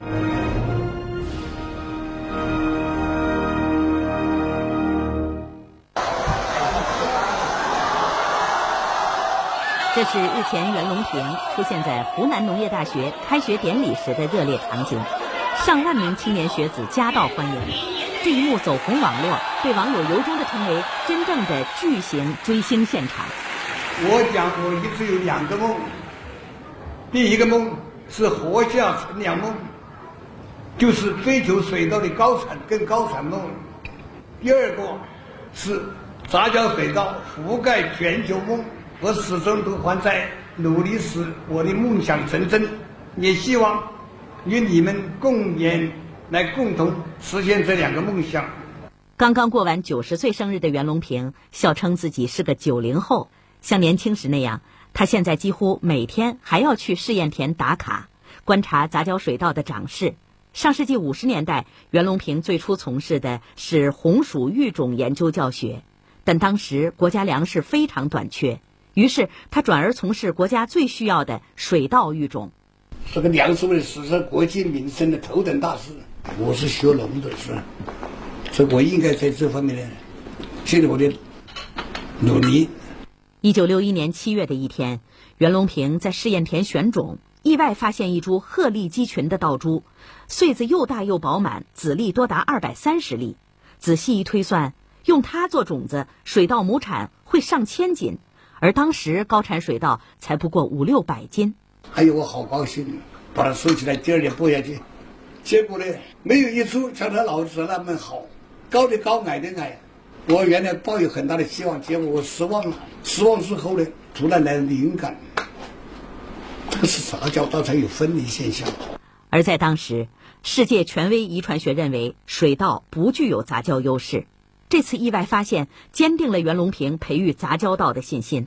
这是日前袁隆平出现在湖南农业大学开学典礼时的热烈场景，上万名青年学子夹道欢迎。这一幕走红网络，被网友由衷地称为真正的巨型追星现场。我讲，我一直有两个梦，第一个梦是活下乘凉梦，就是追求水稻的高产更高产梦；第二个是杂交水稻覆盖全球梦。我始终都还在努力使我的梦想成真，也希望与你们共勉，来共同实现这两个梦想。刚刚过完九十岁生日的袁隆平笑称自己是个九零后，像年轻时那样，他现在几乎每天还要去试验田打卡，观察杂交水稻的长势。上世纪五十年代，袁隆平最初从事的是红薯育种研究教学，但当时国家粮食非常短缺。于是他转而从事国家最需要的水稻育种。这个粮食问题是国计民生的头等大事。我是学农的，是吧？所以我应该在这方面呢，尽我的努力。一九六一年七月的一天，袁隆平在试验田选种，意外发现一株鹤立鸡群的稻株，穗子又大又饱满，籽粒多达二百三十粒。仔细一推算，用它做种子，水稻亩产会上千斤。而当时高产水稻才不过五六百斤，哎呦，我好高兴，把它收起来，第二年播下去。结果呢，没有一株像他老子那么好，高的高，矮的矮。我原来抱有很大的希望，结果我失望了。失望之后呢，突然来了灵感，这是杂交稻才有分离现象。而在当时，世界权威遗传学认为水稻不具有杂交优势。这次意外发现坚定了袁隆平培育杂交稻的信心。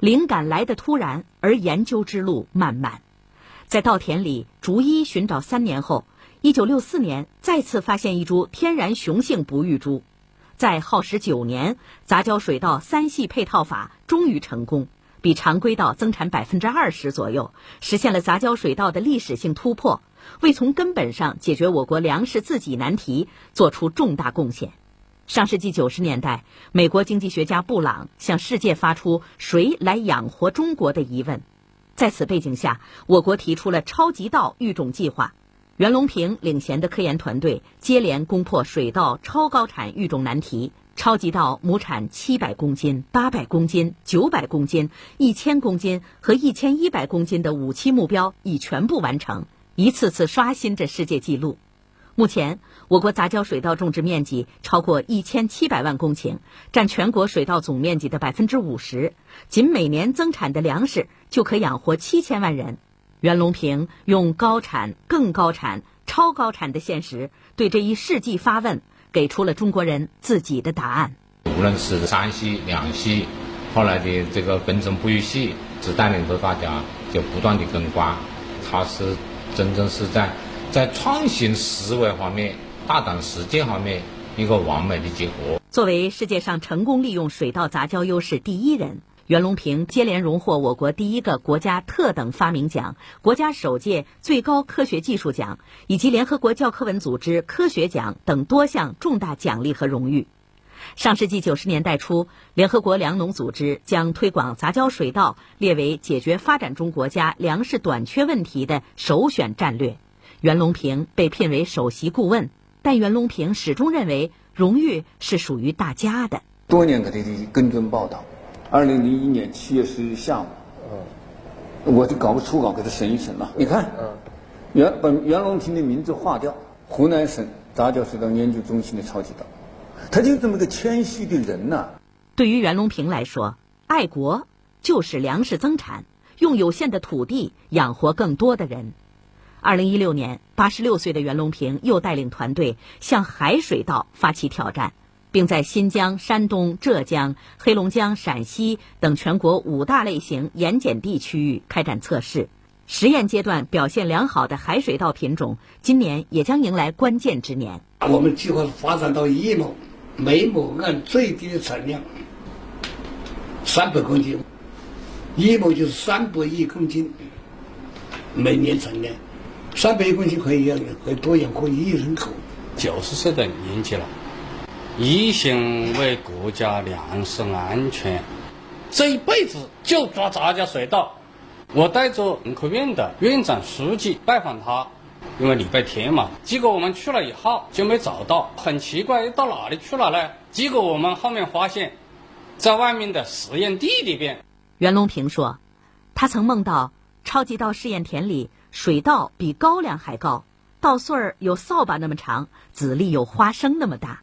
灵感来得突然，而研究之路漫漫。在稻田里逐一寻找三年后，一九六四年再次发现一株天然雄性不育株。再耗时九年，杂交水稻三系配套法终于成功，比常规稻增产百分之二十左右，实现了杂交水稻的历史性突破，为从根本上解决我国粮食自给难题做出重大贡献。上世纪九十年代，美国经济学家布朗向世界发出“谁来养活中国”的疑问。在此背景下，我国提出了超级稻育种计划。袁隆平领衔的科研团队接连攻破水稻超高产育种难题，超级稻亩产七百公斤、八百公斤、九百公斤、一千公斤和一千一百公斤的五期目标已全部完成，一次次刷新着世界纪录。目前，我国杂交水稻种植面积超过一千七百万公顷，占全国水稻总面积的百分之五十。仅每年增产的粮食就可养活七千万人。袁隆平用高产、更高产、超高产的现实，对这一世纪发问，给出了中国人自己的答案。无论是三系、两系，后来的这个耕种不育系，只带领着大家就不断的跟瓜，他是真正是在。在创新思维方面、大胆实践方面，一个完美的结合。作为世界上成功利用水稻杂交优势第一人，袁隆平接连荣获我国第一个国家特等发明奖、国家首届最高科学技术奖以及联合国教科文组织科学奖等多项重大奖励和荣誉。上世纪九十年代初，联合国粮农组织将推广杂交水稻列为解决发展中国家粮食短缺问题的首选战略。袁隆平被聘为首席顾问，但袁隆平始终认为荣誉是属于大家的。多年给他的跟踪报道，二零零一年七月十日下午，我就搞个初稿给他审一审了。你看，袁把袁隆平的名字划掉，湖南省杂交水稻研究中心的超级稻，他就这么个谦虚的人呐。对于袁隆平来说，爱国就是粮食增产，用有限的土地养活更多的人。二零一六年，八十六岁的袁隆平又带领团队向海水稻发起挑战，并在新疆、山东、浙江、黑龙江、陕西等全国五大类型盐碱地区域开展测试。实验阶段表现良好的海水稻品种，今年也将迎来关键之年。我们计划发展到一亩，每亩按最低的产量三百公斤，一亩就是三百亿公斤，每年产量。三百公斤可以养，可以多养活一亿人口。九十岁的年纪了，一心为国家粮食安全，这一辈子就抓杂交水稻。我带着人科院的院长、书记拜访他，因为礼拜天嘛。结果我们去了以后就没找到，很奇怪，到哪里去了呢？结果我们后面发现，在外面的实验地里边。袁隆平说，他曾梦到超级稻试验田里水稻比高粱还高，稻穗儿有扫把那么长，籽粒有花生那么大，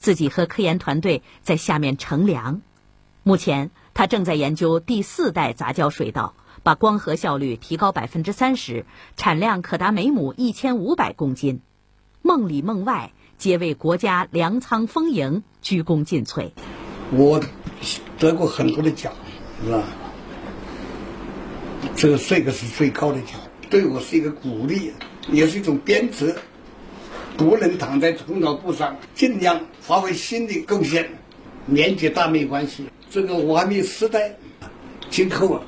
自己和科研团队在下面乘凉。目前他正在研究第四代杂交水稻。把光合效率提高百分之三十，产量可达每亩一千五百公斤，梦里梦外皆为国家粮仓丰盈鞠躬尽瘁。我得过很多的奖，是吧？这个这个是最高的奖，对我是一个鼓励，也是一种鞭策。不能躺在功劳簿上，尽量发挥新的贡献。年纪大没关系，这个我还没时代，今后啊。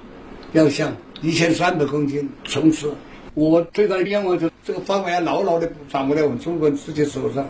要向一千三百公斤冲刺！我最大的愿望就是这个方法要牢牢的掌握在我们中国人自己手上。